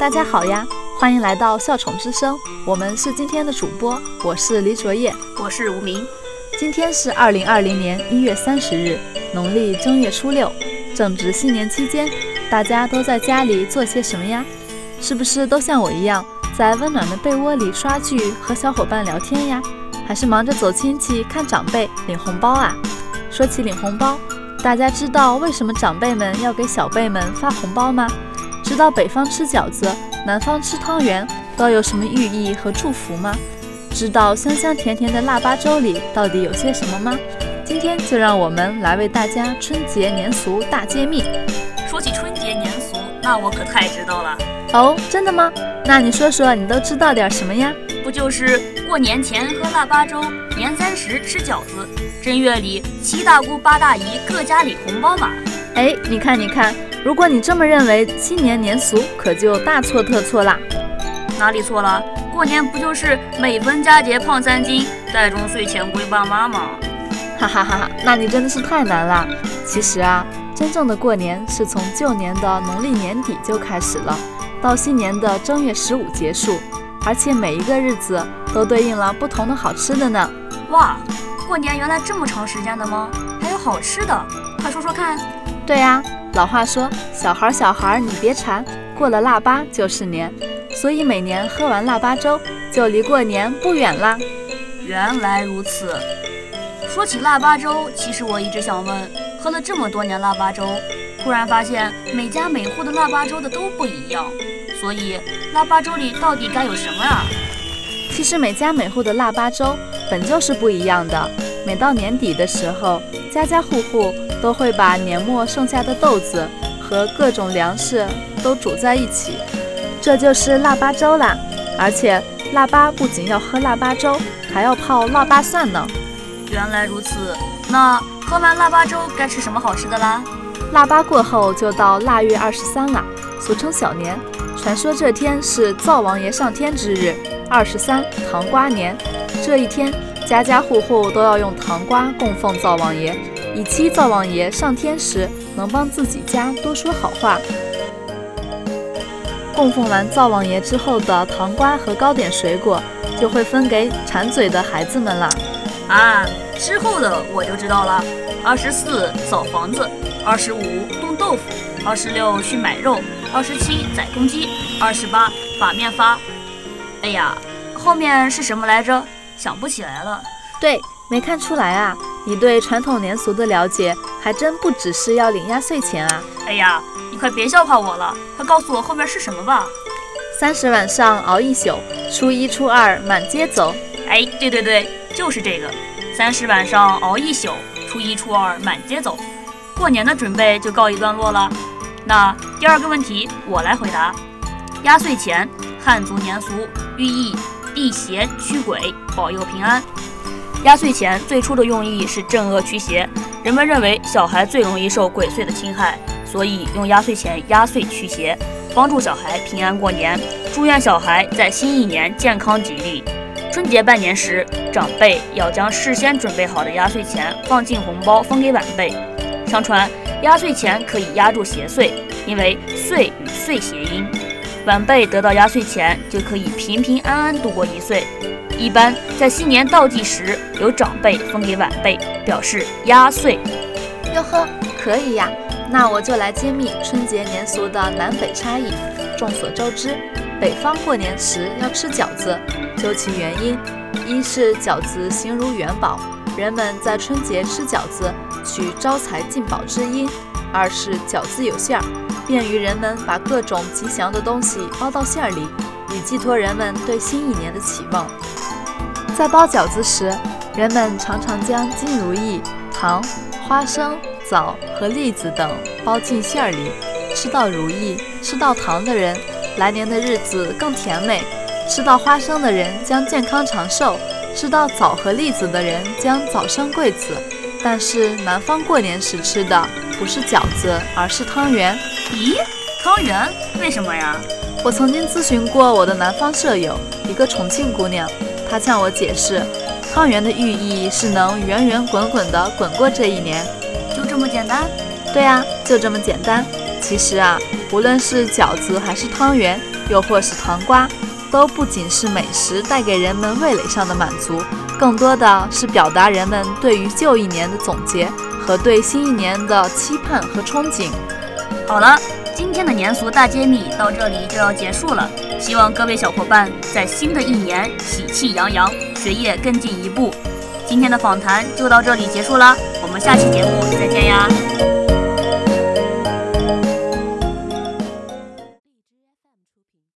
大家好呀，欢迎来到笑宠之声，我们是今天的主播，我是李卓叶，我是吴明。今天是二零二零年一月三十日，农历正月初六，正值新年期间，大家都在家里做些什么呀？是不是都像我一样，在温暖的被窝里刷剧和小伙伴聊天呀？还是忙着走亲戚、看长辈、领红包啊？说起领红包，大家知道为什么长辈们要给小辈们发红包吗？知道北方吃饺子，南方吃汤圆都有什么寓意和祝福吗？知道香香甜甜的腊八粥里到底有些什么吗？今天就让我们来为大家春节年俗大揭秘。说起春节年俗，那我可太知道了。哦，真的吗？那你说说，你都知道点什么呀？不就是过年前喝腊八粥，年三十吃饺子，正月里七大姑八大姨各家领红包嘛？哎，你看，你看。如果你这么认为，新年年俗可就大错特错啦！哪里错了？过年不就是每逢佳节胖三斤，袋中岁钱归爸妈吗？哈哈哈哈！那你真的是太难了。其实啊，真正的过年是从旧年的农历年底就开始了，到新年的正月十五结束，而且每一个日子都对应了不同的好吃的呢。哇，过年原来这么长时间的吗？还有好吃的，快说说看。对呀。老话说，小孩儿小孩儿你别馋，过了腊八就是年，所以每年喝完腊八粥，就离过年不远啦。原来如此。说起腊八粥，其实我一直想问，喝了这么多年腊八粥，突然发现每家每户的腊八粥的都不一样，所以腊八粥里到底该有什么啊？其实每家每户的腊八粥本就是不一样的，每到年底的时候，家家户户。都会把年末剩下的豆子和各种粮食都煮在一起，这就是腊八粥啦。而且腊八不仅要喝腊八粥，还要泡腊八蒜呢。原来如此，那喝完腊八粥该吃什么好吃的啦？腊八过后就到腊月二十三啦，俗称小年。传说这天是灶王爷上天之日，二十三糖瓜年。这一天，家家户户都要用糖瓜供奉灶王爷。以期灶王爷上天时能帮自己家多说好话。供奉完灶王爷之后的糖瓜和糕点水果，就会分给馋嘴的孩子们了。啊，之后的我就知道了。二十四扫房子，二十五冻豆腐，二十六去买肉，二十七宰公鸡，二十八把面发。哎呀，后面是什么来着？想不起来了。对，没看出来啊。你对传统年俗的了解还真不只是要领压岁钱啊！哎呀，你快别笑话我了，快告诉我后面是什么吧。三十晚上熬一宿，初一初二满街走。哎，对对对，就是这个。三十晚上熬一宿，初一初二满街走，过年的准备就告一段落了。那第二个问题我来回答。压岁钱，汉族年俗，寓意辟邪驱鬼，保佑平安。压岁钱最初的用意是镇恶驱邪，人们认为小孩最容易受鬼祟的侵害，所以用压岁钱压岁驱邪，帮助小孩平安过年，祝愿小孩在新一年健康吉利。春节拜年时，长辈要将事先准备好的压岁钱放进红包分给晚辈。相传压岁钱可以压住邪祟，因为“岁”与“岁”谐音，晚辈得到压岁钱就可以平平安安度过一岁。一般在新年倒计时，由长辈分给晚辈，表示压岁。哟呵，可以呀。那我就来揭秘春节年俗的南北差异。众所周知，北方过年时要吃饺子，究其原因，一是饺子形如元宝，人们在春节吃饺子取招财进宝之音；二是饺子有馅儿，便于人们把各种吉祥的东西包到馅儿里，以寄托人们对新一年的期望。在包饺子时，人们常常将金如意、糖、花生、枣和栗子等包进馅儿里。吃到如意、吃到糖的人，来年的日子更甜美；吃到花生的人将健康长寿；吃到枣和栗子的人将早生贵子。但是南方过年时吃的不是饺子，而是汤圆。咦，汤圆？为什么呀？我曾经咨询过我的南方舍友，一个重庆姑娘。她向我解释，汤圆的寓意是能圆圆滚滚地滚过这一年，就这么简单？对呀，就这么简单。其实啊，无论是饺子还是汤圆，又或是糖瓜，都不仅是美食带给人们味蕾上的满足，更多的是表达人们对于旧一年的总结和对新一年的期盼和憧憬。好了，今天的年俗大揭秘到这里就要结束了。希望各位小伙伴在新的一年喜气洋洋，学业更进一步。今天的访谈就到这里结束啦，我们下期节目再见呀。